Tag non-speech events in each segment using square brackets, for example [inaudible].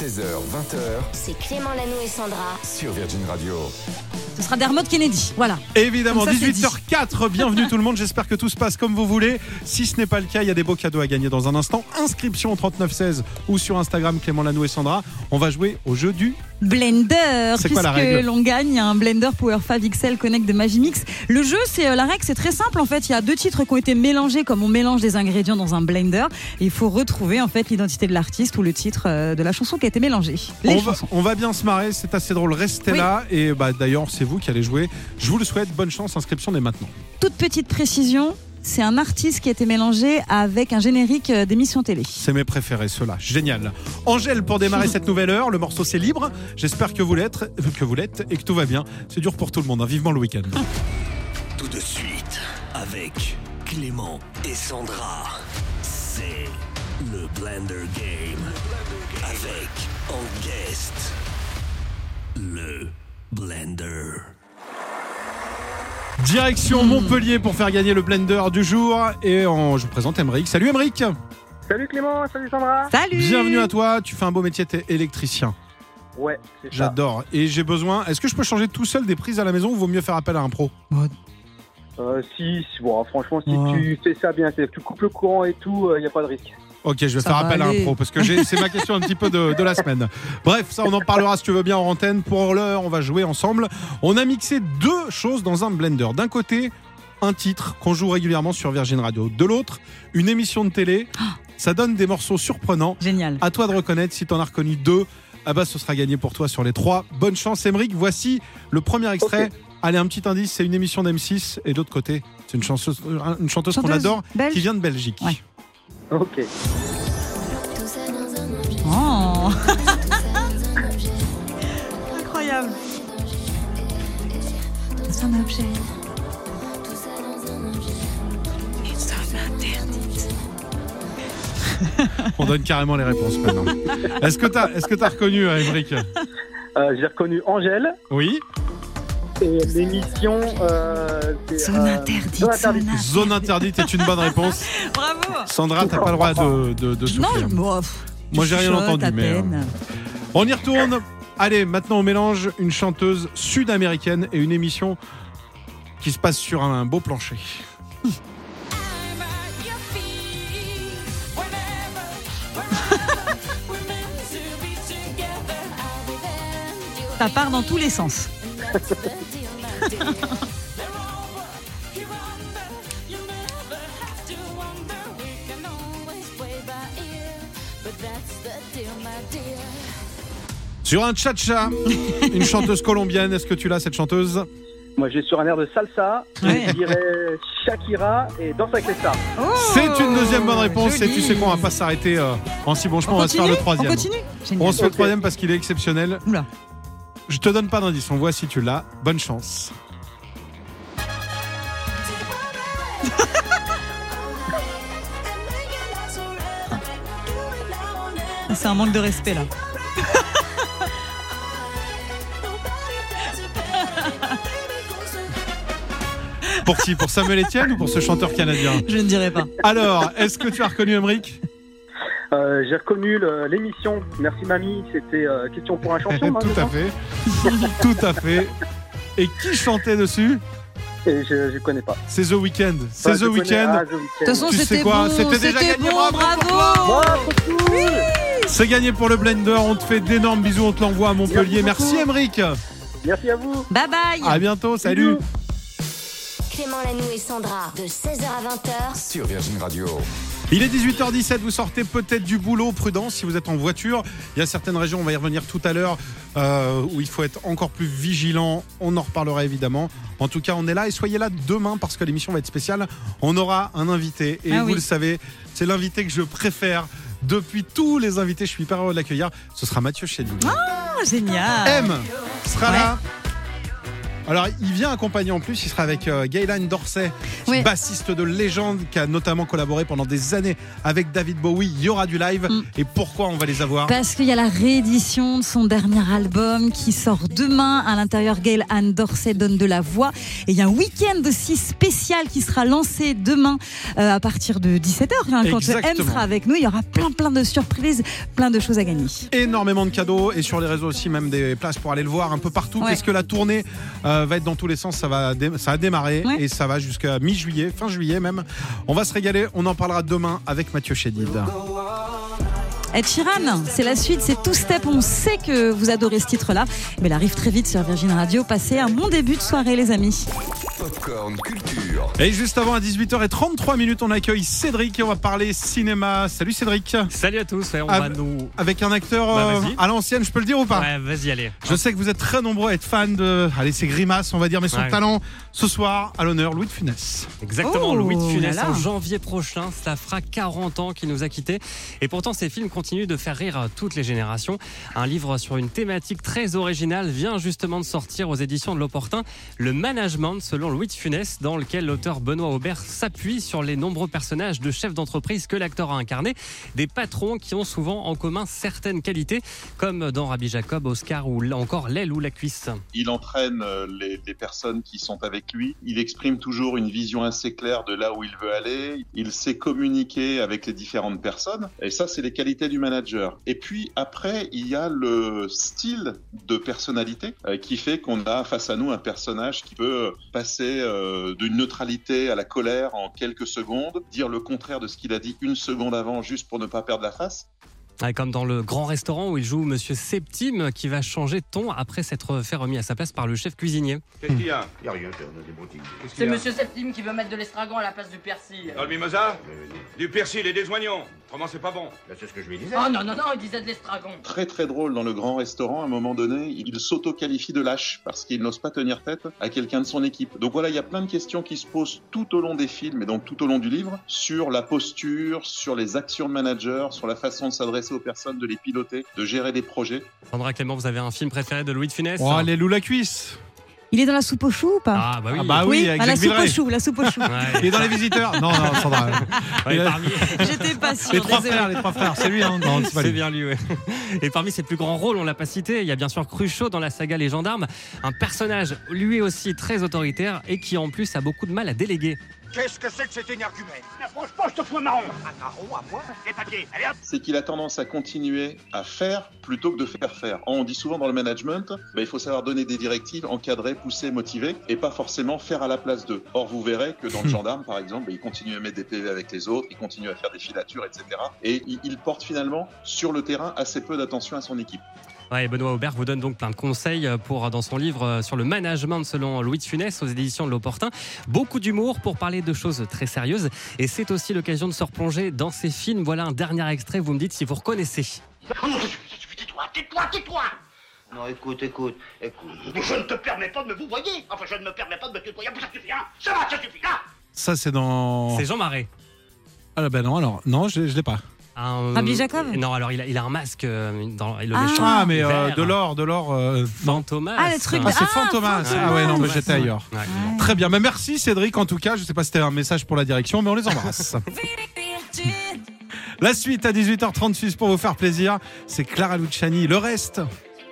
16h, 20h C'est Clément Lanou et Sandra. sur Virgin Radio. Ce sera Dermot Kennedy. Voilà. Évidemment, Comme ça, c'est 18h04, bienvenue tout le monde, j'espère que tout se passe comme vous voulez. Si ce n'est pas le cas, il y a des beaux cadeaux à gagner dans un instant. Inscription au 3916 ou sur Instagram Clément Lanou et Sandra. On va jouer au jeu du... Blender, C'est quoi la puisque règle l'on gagne un Blender Power 5 XL Connect de Magimix. Le jeu, c'est euh, la règle, c'est très simple en fait. Il y a deux titres qui ont été mélangés comme on mélange des ingrédients dans un blender. Et il faut retrouver en fait l'identité de l'artiste ou le titre euh, de la chanson qui a été mélangée. Les On va, chansons. on va bien se marrer, c'est assez drôle, restez Oui. là. Et bah, d'ailleurs, c'est vous qui allez jouer. Je vous le souhaite, bonne chance, inscription dès maintenant. Toute petite précision. C'est un artiste qui a été mélangé avec un générique euh, d'émission télé. C'est mes préférés, ceux-là. Génial. Angèle, pour démarrer cette nouvelle heure, le morceau c'est libre. J'espère que vous l'êtes, euh, que vous l'êtes et que tout va bien. C'est dur pour tout le monde, hein. vivement le week-end. [laughs] Tout de suite, avec Clément et Sandra, c'est le Blender Game. Avec en guest, le Blender. Direction Montpellier pour faire gagner le blender du jour. Et en- je vous présente Emeric. Salut Emeric Salut Clément, salut Sandra. Salut Bienvenue à toi. Tu fais un beau métier, t'es électricien. Ouais, c'est ça. J'adore. Et j'ai besoin. Est-ce que je peux changer tout seul des prises à la maison ou vaut mieux faire appel à un pro? Euh, si, si, bon, franchement, si Ouais. tu fais ça bien, c'est tu coupes le courant et tout, il n'y a pas de risque. Ok, je vais Ça faire appel à un pro parce que c'est ma question un petit peu de, de la semaine. Bref, ça on en parlera si tu veux bien en antenne. Pour l'heure, on va jouer ensemble. On a mixé deux choses dans un blender. D'un côté, un titre qu'on joue régulièrement sur Virgin Radio. De l'autre, une émission de télé. Ça donne des morceaux surprenants. Génial. À toi de reconnaître si t'en as reconnu deux. Ah bah ce sera gagné pour toi sur les trois. Bonne chance Emeric. Voici le premier extrait. Allez, un petit indice, c'est une émission d'M6 et de l'autre côté, c'est une chanteuse, une chanteuse qu'on adore belge qui vient de Belgique. Ouais. Ok. Oh. [laughs] Incroyable. C'est un objet. On donne carrément les réponses maintenant. Est-ce que t'as, est-ce que t'as reconnu euh, Emeric Euh, J'ai reconnu Angèle Oui. Et l'émission. Euh, Zone euh, interdite, Zone interdite. zone Zone interdite est une bonne réponse. [laughs] Bravo. Sandra, t'as pas le droit de, de, de Non, souffler. pff, Moi, tu j'ai rien entendu, mais, euh. On y retourne. Allez, maintenant on mélange une chanteuse sud-américaine et une émission qui se passe sur un beau plancher. Ça part dans tous les sens. Sur un cha-cha, une chanteuse colombienne. Est-ce que tu l'as cette chanteuse Moi, j'ai sur un air de salsa. Ouais. Je dirais Shakira et Danse avec les stars. Oh, C'est une deuxième bonne réponse. joli. Et tu sais quoi, on va pas s'arrêter euh, en si bon chemin. On On, va se faire le troisième. On continue? Génial. On se fait le troisième parce qu'il est exceptionnel. Oula. Je te donne pas d'indice. On voit si tu l'as. Bonne chance. C'est un manque de respect là. Pour qui? Pour Samuel Etienne ou pour ce chanteur canadien? Je ne dirais pas. Alors, est-ce que tu as reconnu Emeric? Euh, j'ai reconnu l'émission. Merci mamie. C'était euh, question pour un champion. hein, [laughs] Tout à fait. [laughs] Tout à fait. Et qui chantait dessus? Et je, je connais pas. C'est The Weeknd. C'est Enfin, je The Weeknd. ah, De toute façon, Tu sais c'était quoi? bon. C'était déjà gagné, bon, bravo pour bravo. C'est gagné pour le Blender. On te fait d'énormes bisous. On te l'envoie à Montpellier. Merci. Emeric. Merci à vous. Bye bye. À bientôt. Salut. Clément Lanou et Sandra. De 16h à 20h. Sur Virgin Radio. Il est 18h17, vous sortez peut-être du boulot, prudence si vous êtes en voiture. Il y a certaines régions, on va y revenir tout à l'heure, euh, où il faut être encore plus vigilant. On en reparlera évidemment. En tout cas, on est là et soyez là demain parce que l'émission va être spéciale. On aura un invité et Ah vous oui. le savez, c'est l'invité que je préfère. Depuis tous les invités, je suis hyper heureux de l'accueillir. Ce sera Mathieu Chédid. Oh, génial. M sera Ouais. là. Alors, il vient accompagner en plus, il sera avec euh, Gaylan Dorsey, Oui. bassiste de légende qui a notamment collaboré pendant des années avec David Bowie. Il y aura du live. Mm. Et pourquoi on va les avoir? Parce qu'il y a la réédition de son dernier album qui sort demain. À l'intérieur, Gail Anne Dorsey donne de la voix. Et il y a un week-end aussi spécial qui sera lancé demain euh, à partir de 17h. hein, quand M sera avec nous, il y aura plein plein de surprises, plein de choses à gagner. énormément de cadeaux et sur les réseaux aussi même des places pour aller le voir un peu partout Ouais. parce que la tournée euh, va être dans tous les sens ça va ça a démarré Ouais. et ça va jusqu'à mi-juillet fin juillet même on va se régaler on en parlera demain avec Mathieu Chédid Ed Sheeran, c'est la suite, c'est Two Step. On sait que vous adorez ce titre-là. Mais il arrive très vite sur Virgin Radio. Passez un bon début de soirée, les amis. Popcorn Culture. et juste avant à 18h33 minutes on accueille Cédric et on va parler cinéma salut Cédric Salut à tous, ouais, on va nous. avec un acteur Bah, euh, à l'ancienne je peux le dire ou pas Ouais, vas-y, allez. je sais que vous êtes très nombreux à être fans de allez c'est Grimace on va dire mais son Ouais. talent ce soir à l'honneur Louis de Funès Exactement, Oh Louis de Funès là là. en janvier prochain, cela fera 40 ans qu'il nous a quittés. Et pourtant, ces films continuent de faire rire toutes les générations. Un livre sur une thématique très originale vient justement de sortir aux éditions de l'Opportun, Le Management selon Louis de Funès, dans lequel l'auteur Benoît Aubert s'appuie sur les nombreux personnages de chefs d'entreprise que l'acteur a incarnés, des patrons qui ont souvent en commun certaines qualités, comme dans Rabbi Jacob, Oscar ou encore l'aile ou la cuisse. Il entraîne euh, les, les personnes qui sont avec lui. Il exprime toujours une vision assez claire de là où il veut aller. Il sait communiquer avec les différentes personnes. Et ça, c'est les qualités du manager. Et puis après, il y a le style de personnalité euh, qui fait qu'on a face à nous un personnage qui peut passer euh, d'une neutralité à la colère en quelques secondes, dire le contraire de ce qu'il a dit une seconde avant juste pour ne pas perdre la face. Comme dans le grand restaurant où il joue Monsieur Septime qui va changer de ton après s'être fait remis à sa place par le chef cuisinier. Qu'est-ce qu'il y a Il n'y a rien, C'est Monsieur Septime qui veut mettre de l'estragon à la place du persil. Dans le mimosa Du persil et des oignons. Comment c'est pas bon C'est ce que je lui disais. Oh non, non, non, il disait de l'estragon. très très drôle dans le grand restaurant. À un moment donné, il s'auto-qualifie de lâche parce qu'il n'ose pas tenir tête à quelqu'un de son équipe. Donc voilà, il y a plein de questions qui se posent tout au long des films et donc tout au long du livre sur la posture, sur les actions de manager, sur la façon de s'adresser aux personnes, de les piloter, de gérer des projets. Sandra Clément, vous avez un film préféré de Louis de Funès oh les loups la cuisse Il est dans la soupe au chou ou pas Ah bah oui. Ah bah oui, avec à la soupe au chou, la soupe au chou. [laughs] il est dans les visiteurs non non Sandra [laughs] Ouais, parmi- J'étais pas sûre. les trois frères les trois frères c'est lui hein non c'est bien lui, ouais. Et parmi ses plus grands rôles, on l'a pas cité, il y a bien sûr Cruchot dans la saga Les Gendarmes, un personnage lui aussi très autoritaire et qui en plus a beaucoup de mal à déléguer. Qu'est-ce que c'est que cet énergumène? N'approche pas, je te fous un marron Un marron à moi? Les papiers, allez hop C'est qu'il a tendance à continuer à faire plutôt que de faire faire. On dit souvent dans le management, ben, il faut savoir donner des directives, encadrer, pousser, motiver, et pas forcément faire à la place d'eux. Or, vous verrez que dans le [laughs] gendarme, par exemple, ben, il continue à mettre des PV avec les autres, il continue à faire des filatures, etc. Et il, il porte finalement sur le terrain assez peu d'attention à son équipe. Ouais, et Benoît Aubert vous donne donc plein de conseils pour dans son livre euh, sur le management selon Louis de Funès aux éditions de l'Opportun. Beaucoup d'humour pour parler de choses très sérieuses et c'est aussi l'occasion de se replonger dans ces films. Voilà un dernier extrait, vous me dites si vous reconnaissez. Tais-toi, tais-toi, tais-toi Non, écoute, écoute, écoute. Je ne te permets pas de me vous voyez Enfin, je ne me permets pas de me tutoyer, ça suffit, hein Ça va, ça suffit, là ça c'est dans C'est Jean Marais. ah ben non alors non je, je l'ai pas Un- Rabbi Jacob Non, alors il a, il a un masque euh, dans le Ah. méchant. ah mais euh, de l'or de l'or euh, non Fantomas. Ah, le truc ah c'est Ah, Fantomas Fantomas. ah ouais non mais j'étais ailleurs Ouais. très bien mais merci Cédric en tout cas je sais pas si c'était un message pour la direction mais on les embrasse [laughs] La suite à 18h36 pour vous faire plaisir, c'est Clara Luciani. Le reste,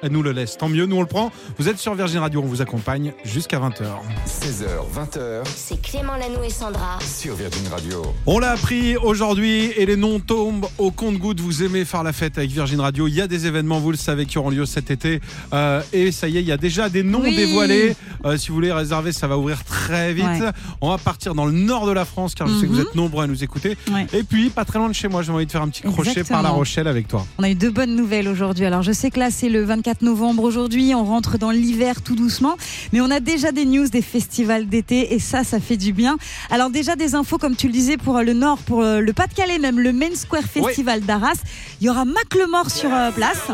elle nous le laisse. Tant mieux, nous on le prend. Vous êtes sur Virgin Radio, on vous accompagne jusqu'à 20h. 16h, 20h C'est Clément Lanou et Sandra. sur Virgin Radio. On l'a appris aujourd'hui et les noms tombent au compte-goutte. Vous aimez faire la fête avec Virgin Radio. Il y a des événements, vous le savez, qui auront lieu cet été. Euh, et ça y est, il y a déjà des noms Oui. dévoilés. Euh, si vous voulez réserver, ça va ouvrir très vite. Ouais. On va partir dans le nord de la France car je sais que vous Mhm. êtes nombreux à nous écouter. Ouais. Et puis, pas très loin de chez moi, j'ai envie de faire un petit crochet Exactement. par La Rochelle avec toi. On a eu deux bonnes nouvelles aujourd'hui. Alors je sais que là c'est le 24 novembre aujourd'hui, on rentre dans l'hiver tout doucement, mais on a déjà des news des festivals d'été et ça, ça fait du bien. Alors déjà des infos comme tu le disais pour euh, le Nord, pour euh, le Pas-de-Calais même, le Main Square Festival d'Arras. Il y aura Macklemore sur euh, place.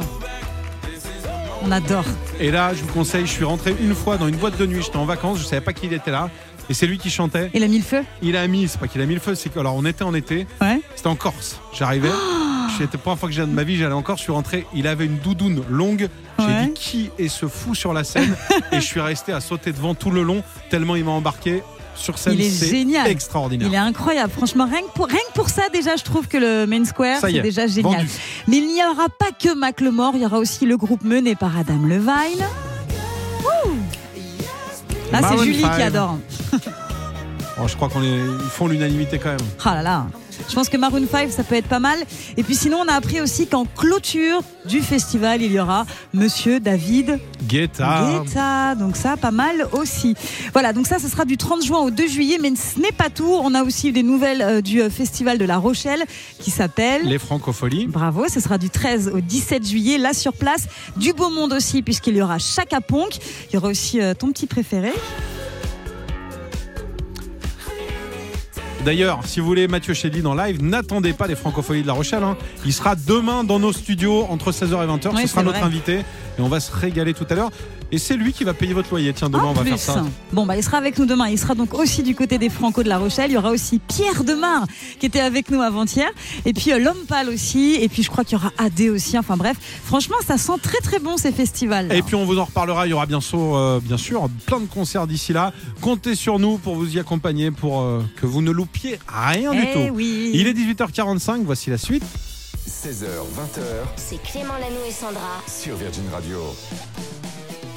On adore. Et là, je vous conseille, je suis rentré une fois dans une boîte de nuit, j'étais en vacances, je savais pas qu'il était là. Et c'est lui qui chantait. Et la mille feu? Il a mis, c'est pas qu'il a mis le feu, c'est que alors on était en été, Ouais. c'était en Corse. J'arrivais, [gasps] C'était la première fois que j'ai de ma vie, j'allais encore, je suis rentré, il avait une doudoune longue. J'ai Ouais. dit qui est ce fou sur la scène [laughs] Et je suis resté à sauter devant tout le long, tellement il m'a embarqué sur scène. Il est c'est génial. extraordinaire. Il est incroyable. Franchement, rien que, pour, rien que pour ça, déjà, je trouve que le Main Square, c'est est, déjà génial. vendu. Mais il n'y aura pas que Macklemore, il y aura aussi le groupe mené par Adam Levine. Ouh Là, c'est Maroon Julie qui adore. Oh, je crois qu'on est, ils font l'unanimité quand même. Ah là là. Je pense que Maroon 5, ça peut être pas mal. Et puis sinon, on a appris aussi qu'en clôture du festival, il y aura Monsieur David Guetta. Guetta. Donc ça, pas mal aussi. Voilà, donc ça, ce sera du 30 juin au 2 juillet. Mais ce n'est pas tout. On a aussi des nouvelles euh, du euh, festival de La Rochelle qui s'appelle... Les francopholies. Bravo, ce sera du 13 au 17 juillet, là sur place. Du beau monde aussi, puisqu'il y aura Chaka Ponk. Il y aura aussi euh, ton petit préféré. D'ailleurs, si vous voulez Mathieu Chédid en live, n'attendez pas les francopholies de La Rochelle. hein. Il sera demain dans nos studios entre 16h et 20h. Oui, Ce sera notre vrai. invité et on va se régaler tout à l'heure. Et c'est lui qui va payer votre loyer. Tiens, demain, En on va plus. faire ça. Bon, bah, il sera avec nous demain. Il sera donc aussi du côté des Franco de La Rochelle. Il y aura aussi Pierre Demar qui était avec nous avant-hier. Et puis euh, l'homme pâle aussi. Et puis je crois qu'il y aura AD aussi. Enfin bref, franchement, ça sent très très bon ces festivals. Et puis on vous en reparlera, il y aura bien sûr, euh, bien sûr plein de concerts d'ici là. Comptez sur nous pour vous y accompagner, pour euh, que vous ne loupiez rien du Eh tout. oui. Il est 18h45, voici la suite. 16h, 20h C'est Clément Lanoux et Sandra. sur Virgin Radio.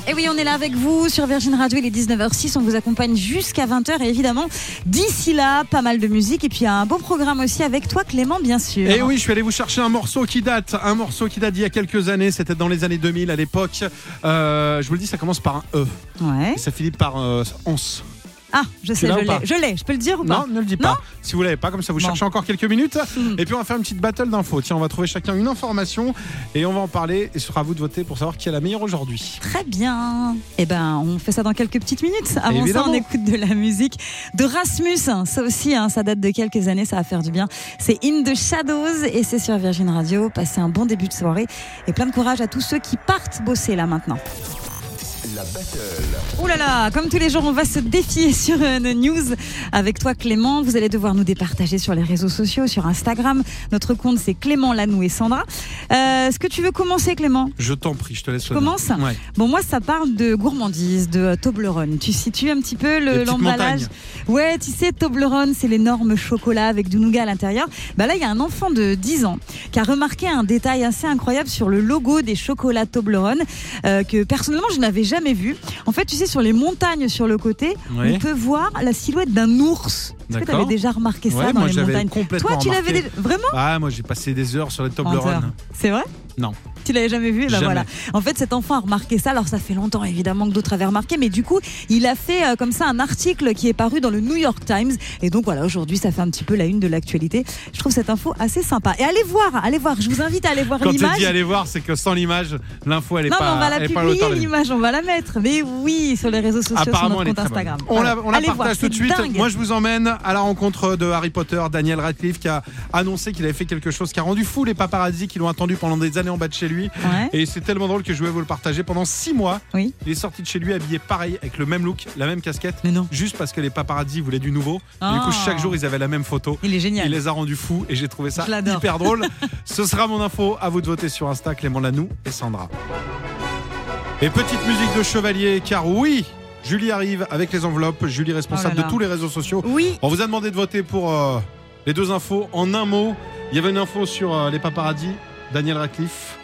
Et oui, on est là avec vous sur Virgin Radio, il est 19h06, on vous accompagne jusqu'à 20h et évidemment, d'ici là, pas mal de musique et puis un beau programme aussi avec toi Clément bien sûr. Et oui, je suis allé vous chercher un morceau qui date, un morceau qui date d'il y a quelques années, c'était dans les années 2000 à l'époque. Euh, je vous le dis, ça commence par un E. Ouais. Et ça finit par euh, ons. Ah, je sais, je l'ai. Je l'ai, je peux le dire ou pas Non, ne le dis Non pas. Si vous l'avez pas, comme ça vous Bon. cherchez encore quelques minutes. Hmm. Et puis on va faire une petite battle d'infos. Tiens, on va trouver chacun une information et on va en parler. Et ce sera à vous de voter pour savoir qui est la meilleure aujourd'hui. Très bien. Eh ben, on fait ça dans quelques petites minutes. Avant Évidemment. ça, on écoute de la musique de Rasmus. Ça aussi, hein, ça date de quelques années, ça va faire du bien. C'est In the Shadows et c'est sur Virgin Radio. Passez un bon début de soirée et plein de courage à tous ceux qui partent bosser là maintenant. La battle. Ouh là là, comme tous les jours, on va se défier [laughs] sur nos news avec toi Clément. Vous allez devoir nous départager sur les réseaux sociaux, sur Instagram. Notre compte c'est Clément Lanou et Sandra. Euh, Est-ce que tu veux commencer Clément? Je t'en prie, je te laisse. Je le commence. Ouais. Bon, moi, ça parle de gourmandise, de Toblerone. Tu situes un petit peu le- l'emballage montagnes. Ouais, tu sais, Toblerone, c'est l'énorme chocolat avec du nougat à l'intérieur. Bah là, il y a un enfant de 10 ans qui a remarqué un détail assez incroyable sur le logo des chocolats Toblerone euh, que personnellement, je n'avais jamais vu. En fait, tu sais, sur les montagnes sur le côté, on peut voir la silhouette d'un ours. Est-ce que tu avais déjà remarqué ça Ouais, dans moi les montagnes complètement Toi, tu l'avais déjà... Vraiment Ah, moi j'ai passé des heures sur les. Toblerone. C'est vrai Non. Tu l'avais jamais vu ben voilà. En fait, cet enfant a remarqué ça. Alors, ça fait longtemps évidemment que d'autres avaient remarqué, mais du coup, il a fait euh, comme ça un article qui est paru dans le New York Times. Et donc voilà, aujourd'hui, ça fait un petit peu la une de l'actualité. Je trouve cette info assez sympa. Et allez voir, allez voir. Je vous invite à aller voir Quand tu l'image. dis aller voir, c'est que sans l'image, l'info elle est Non, pas. mais on va la publier l'image, on va la mettre. Mais oui, sur les réseaux sociaux, sur notre compte. Instagram. On Voilà. la, on la Allez partage voir, tout de suite. dingue. Moi, je vous emmène à la rencontre de Harry Potter, Daniel Radcliffe, qui a annoncé qu'il avait fait quelque chose qui a rendu fou les paparazzi qui l'ont attendu pendant des années en bas de chez lui. Ouais. Et c'est tellement drôle que je vais vous le partager. Pendant six mois, Oui. il est sorti de chez lui habillé pareil, avec le même look, la même casquette, Mais non. juste parce que les paparazzi voulaient du nouveau. Et du coup, Ah. chaque jour, ils avaient la même photo. Il est génial. Il les a rendus fous et j'ai trouvé ça hyper drôle. [laughs] Ce sera mon info. À vous de voter sur Insta, Clément Lanou et Sandra. Et petite musique de chevalier, car oui, Julie arrive avec les enveloppes. Julie responsable Oh là là. de tous les réseaux sociaux. Oui. On vous a demandé de voter pour euh, les deux infos. En un mot, il y avait une info sur euh, les paparazzis, Daniel Radcliffe,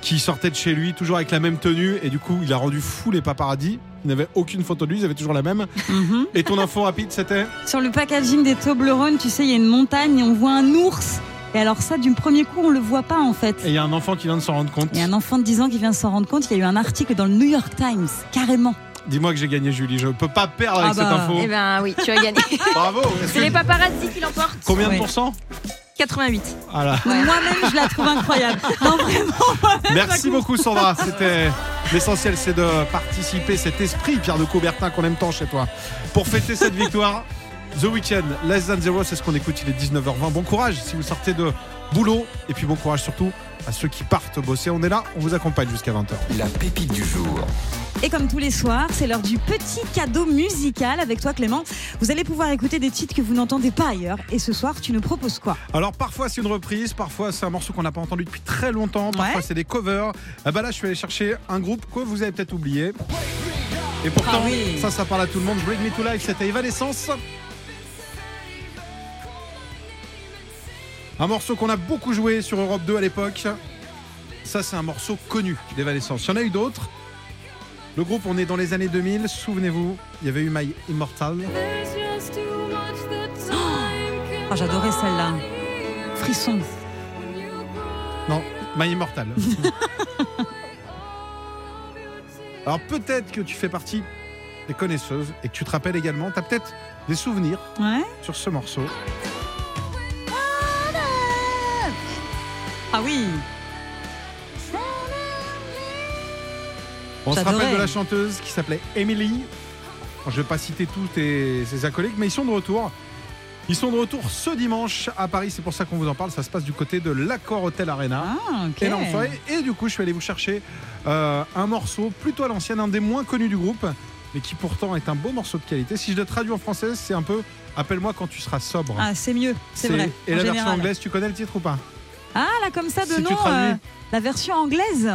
qui sortait de chez lui, toujours avec la même tenue, et du coup, il a rendu fou les paparazzis. Il n'avait aucune photo de lui, ils avaient toujours la même. Mhm. Et ton info rapide, c'était Sur le packaging des Toblerone, tu sais, il y a une montagne et on voit un ours. Et alors ça, du premier coup, on le voit pas en fait. Et il y a un enfant qui vient de s'en rendre compte. Il y a un enfant de 10 ans qui vient de s'en rendre compte. Il y a eu un article dans le New York Times, carrément. Dis-moi que j'ai gagné, Julie. Je ne peux pas perdre avec Ah bah, cette info. Eh ben oui, tu as gagné. [laughs] Bravo. Est-ce C'est que- les paparazzi qui l'emportent. Combien de pourcents 88. Ah là. Moi-même, je la trouve incroyable. Non, vraiment. Merci beaucoup Sandra. C'était l'essentiel, c'est de participer cet esprit Pierre de Coubertin qu'on aime tant chez toi. Pour fêter cette victoire, The Weeknd, Less Than Zero, c'est ce qu'on écoute. Il est 19h20. Bon courage si vous sortez de boulot et puis bon courage surtout à ceux qui partent bosser. On est là, on vous accompagne jusqu'à 20h. La pépite du jour. Et comme tous les soirs, c'est l'heure du petit cadeau musical avec toi Clément. Vous allez pouvoir écouter des titres que vous n'entendez pas ailleurs. Et ce soir, tu nous proposes quoi? Alors parfois c'est une reprise, parfois c'est un morceau qu'on n'a pas entendu depuis très longtemps, parfois Ouais. c'est des covers. Ah bah là je suis allé chercher un groupe que vous avez peut-être oublié. Et pourtant, Ah oui. ça, ça parle à tout le monde. Bring Me to Life, c'était Evanescence. Un morceau qu'on a beaucoup joué sur Europe 2 à l'époque. Ça, c'est un morceau connu d'Evanescence. Il y en a eu d'autres. Le groupe, on est dans les années 2000. Souvenez-vous, il y avait eu My Immortal. Oh, J'adorais celle-là. Frisson. Non, My Immortal. [laughs] Alors peut-être que tu fais partie des connaisseuses et que tu te rappelles également, tu as peut-être des souvenirs Ouais. sur ce morceau. Ah oui. On se rappelle de la chanteuse qui s'appelait Emily. Je vais pas citer tous ses acolytes, mais ils sont de retour. Ils sont de retour ce dimanche à Paris, c'est pour ça qu'on vous en parle. Ça se passe du côté de l'Accor Hotel Arena. Ah, ok. Et du coup, je suis allé vous chercher euh, un morceau plutôt à l'ancienne, un des moins connus du groupe, mais qui pourtant est un beau morceau de qualité. Si je le traduis en français, c'est un peu Appelle-moi quand tu seras sobre. Ah, c'est mieux, c'est vrai. Et en la version anglaise, tu connais le titre ou pas? Ah, là, comme ça, de Si nom. euh, la version anglaise.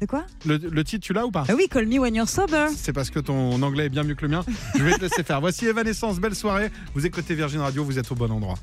De quoi le, le titre, tu l'as ou pas Ah oui, Call Me When You're Sober. C'est parce que ton anglais est bien mieux que le mien. Je vais te laisser faire. Voici Evanescence, belle soirée. Vous écoutez Virgin Radio, vous êtes au bon endroit.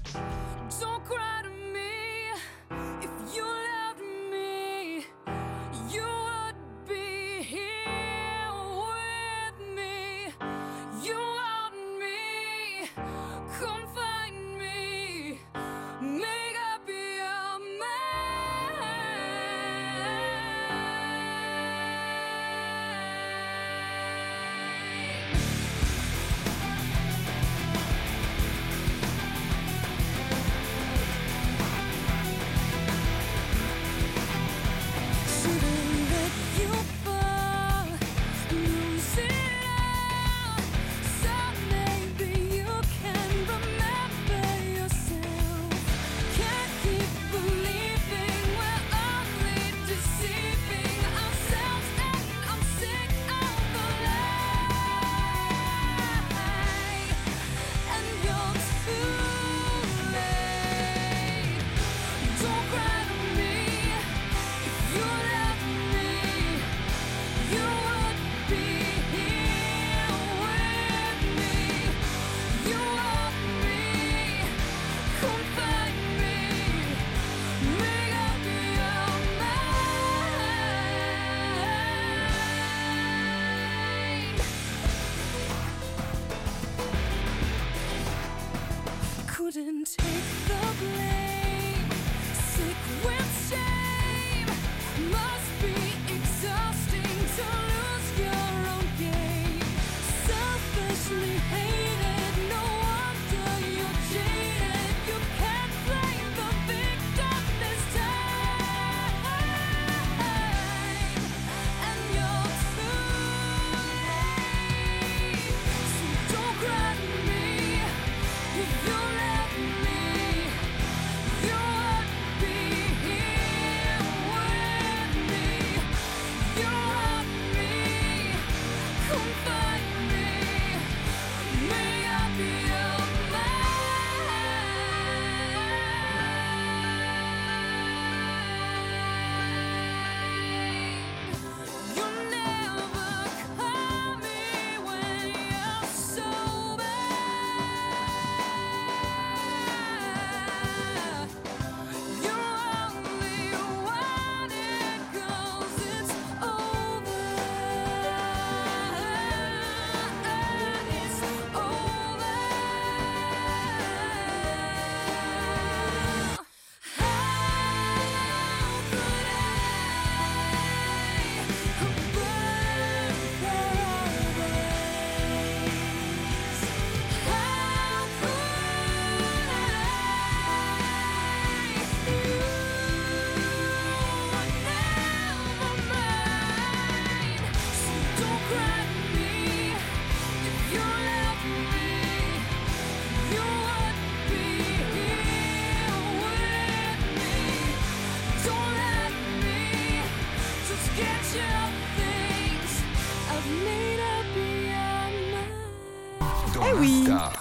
Dans Eh oui. l'Insta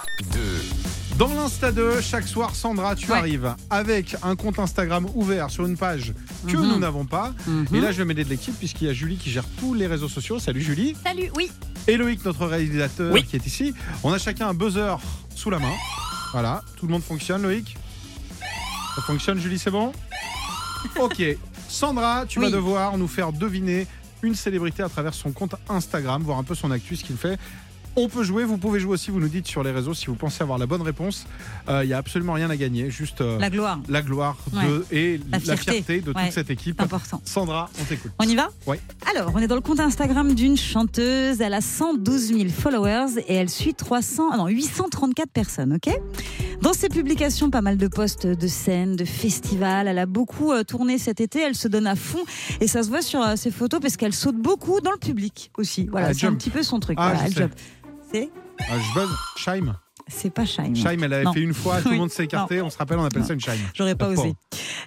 Dans l'Insta 2, chaque soir, Sandra, tu Ouais. arrives avec un compte Instagram ouvert sur une page que Mhm. nous n'avons pas. Mhm. Et là, je vais m'aider de l'équipe puisqu'il y a Julie qui gère tous les réseaux sociaux. Salut Julie. Salut, oui. Et Loïc, notre réalisateur Oui. qui est ici. On a chacun un buzzer sous la main. Voilà, tout le monde fonctionne, Loïc. Ça fonctionne, Julie, c'est bon? [laughs] Ok. Sandra, tu vas devoir nous faire deviner une célébrité à travers son compte Instagram, voir un peu son actu, ce qu'il fait. On peut jouer, vous pouvez jouer aussi, vous nous dites sur les réseaux si vous pensez avoir la bonne réponse. Il n'y a absolument rien à gagner, juste euh, La gloire, la gloire de, et La la fierté, de Ouais. toute cette équipe. c'est important. Sandra, on t'écoute. On y va Ouais. Alors, on est dans le compte Instagram d'une chanteuse. Elle a 112 000 followers et elle suit 300, ah non, 834 personnes, ok? Dans ses publications, pas mal de posts de scènes, de festivals. Elle a beaucoup euh, tourné cet été. Elle se donne à fond et ça se voit sur euh, ses photos parce qu'elle saute beaucoup dans le public aussi. Voilà, Ah, c'est un petit peu son truc. Ah, Voilà, elle. C'est Ah, je buzz. Shaim. c'est pas Shine. Shaim, elle avait Non. fait une fois, [laughs] tout le monde s'est écarté. On se rappelle, on appelle ça une Shaim. J'aurais pas osé.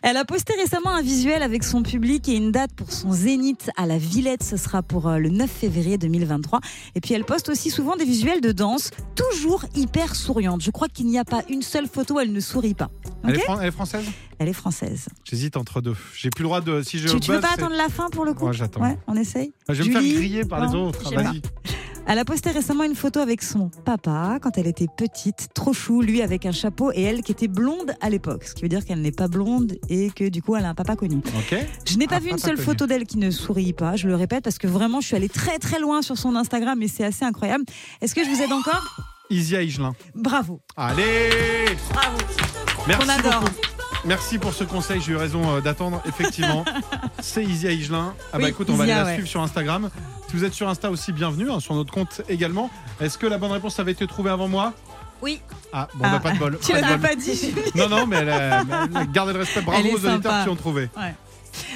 Elle a posté récemment un visuel avec son public et une date pour son zénith à la Villette. Ce sera pour euh, le 9 février 2023. Et puis elle poste aussi souvent des visuels de danse, toujours hyper souriante. Je crois qu'il n'y a pas une seule photo où elle ne sourit pas. Elle, est fran- elle est française? Elle est française. J'hésite entre deux. J'ai plus le droit de. Si je Tu, tu veux pas attendre la fin pour le coup? Ouais, j'attends. Ouais, on essaye. Ah, Je vais me Julie faire griller par les autres. Vas-y. Elle a posté récemment une photo avec son papa quand elle était petite, trop chou, lui avec un chapeau et elle qui était blonde à l'époque. Ce qui veut dire qu'elle n'est pas blonde et que du coup elle a un papa connu. Je n'ai pas Ah, vu une seule connu. photo d'elle qui ne sourit pas, je le répète, parce que vraiment je suis allée très très loin sur son Instagram et c'est assez incroyable. Est-ce que je vous aide encore? Isia Higelin. Bravo. Allez Bravo. Merci On adore. beaucoup. Merci pour ce conseil, j'ai eu raison euh, d'attendre. Effectivement, [laughs] c'est Isia Higelin. Ah bah Oui, écoute, on va aller la ouais. suivre sur Instagram. Si vous êtes sur Insta aussi, bienvenue, hein, sur notre compte également. Est-ce que la bonne réponse avait été trouvée avant moi? Oui. Ah, bon, bah, Ah, pas de bol. Tu l'avais pas dit. Non, non, mais elle a, elle a gardé le respect. Bravo aux auditeurs qui ont trouvé. Ouais.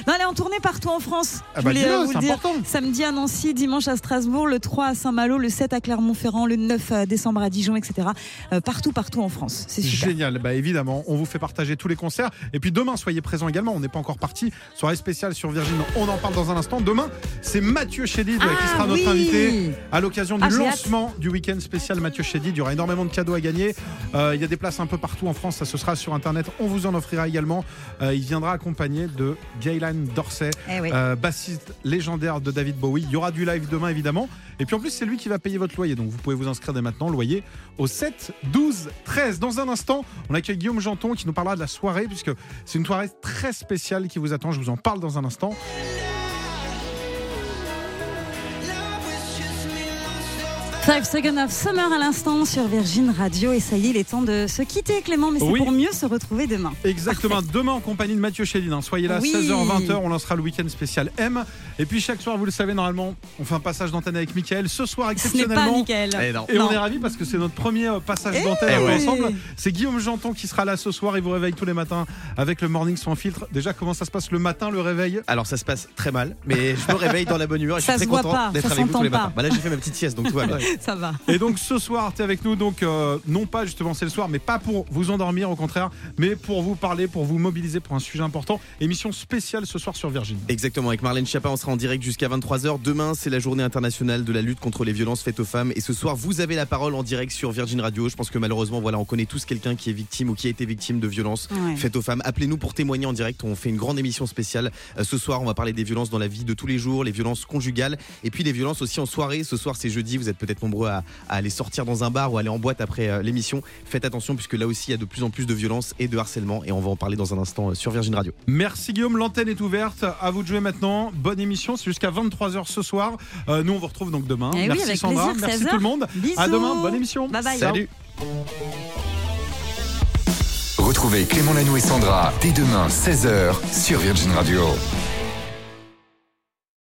Non, elle est en tournée partout en France. Ah je bah, voulais dis-le, euh, vous le dire. important. Samedi à Nancy, dimanche à Strasbourg, le 3 à Saint-Malo, le 7 à Clermont-Ferrand, le 9 euh, décembre à Dijon, etc. Euh, partout, partout en France. C'est super. Génial, bah évidemment, on vous fait partager tous les concerts. Et puis demain, soyez présents également. On n'est pas encore parti. Soirée spéciale sur Virgin, on en parle dans un instant. Demain, c'est Mathieu Chédid euh, qui Ah, sera notre oui. invité à l'occasion du Ah, lancement du week-end spécial Mathieu Chédid. Il y aura énormément de cadeaux à gagner. Euh, il y a des places un peu partout en France. Ça se sera sur Internet. On vous en offrira également. Euh, il viendra accompagné de Gaylan Dorsey, Eh oui. euh, bassiste légendaire de David Bowie. Il y aura du live demain évidemment. Et puis en plus, c'est lui qui va payer votre loyer. Donc vous pouvez vous inscrire dès maintenant. Loyer au 7, 12, 13. Dans un instant, on accueille Guillaume Janton qui nous parlera de la soirée, puisque c'est une soirée très spéciale qui vous attend. Je vous en parle dans un instant. Five Seconds of Summer à l'instant sur Virgin Radio. Et ça y est, il est temps de se quitter, Clément, mais c'est Oui. pour mieux se retrouver demain. Exactement, [laughs] demain en compagnie de Mathieu Chédid. hein. Soyez là, Oui. 16h-20h, on lancera le week-end spécial M. Et puis chaque soir, vous le savez, normalement, on fait un passage d'antenne avec Mickaël. Ce soir, Ce n'est exceptionnellement. pas Mickaël. Eh non. Et Non. on est ravis parce que c'est notre premier euh, passage Eh d'antenne ouais. ensemble. C'est Guillaume Janton qui sera là ce soir. Il vous réveille tous les matins avec le morning sans filtre. Déjà, comment ça se passe le matin, le réveil? Alors ça se passe très mal, mais je me réveille dans la bonne humeur et je Ça suis se très voit content pas, d'être ça avec vous tous les s'entend matins. pas. Bah là j'ai fait ma petite sieste donc tout va bien. [laughs] Ça va. Et donc ce soir, tu es avec nous, donc euh, non pas justement c'est le soir, mais pas pour vous endormir au contraire, mais pour vous parler, pour vous mobiliser pour un sujet important. Émission spéciale ce soir sur Virgin. Exactement, avec Marlène Chapin, on sera en direct jusqu'à 23h. Demain, c'est la journée internationale de la lutte contre les violences faites aux femmes. Et ce soir, vous avez la parole en direct sur Virgin Radio. Je pense que malheureusement, voilà, on connaît tous quelqu'un qui est victime ou qui a été victime de violences Ouais. faites aux femmes. Appelez-nous pour témoigner en direct. On fait une grande émission spéciale. Euh, ce soir, on va parler des violences dans la vie de tous les jours, les violences conjugales et puis les violences aussi en soirée. Ce soir, c'est jeudi. Vous êtes peut-être nombreux à, à aller sortir dans un bar ou aller en boîte après euh, l'émission. Faites attention puisque là aussi, il y a de plus en plus de violences et de harcèlement. Et on va en parler dans un instant euh, sur Virgin Radio. Merci Guillaume, l'antenne est ouverte. À vous de jouer maintenant. Bonne émission, c'est jusqu'à 23h ce soir. Euh, nous, on vous retrouve donc demain. Eh oui, Merci avec Sandra, plaisir, merci 16h. tout le monde. Bisous. À demain, bonne émission. Bye bye. Salut. Retrouvez Clément Lanoux et Sandra dès demain 16h sur Virgin Radio.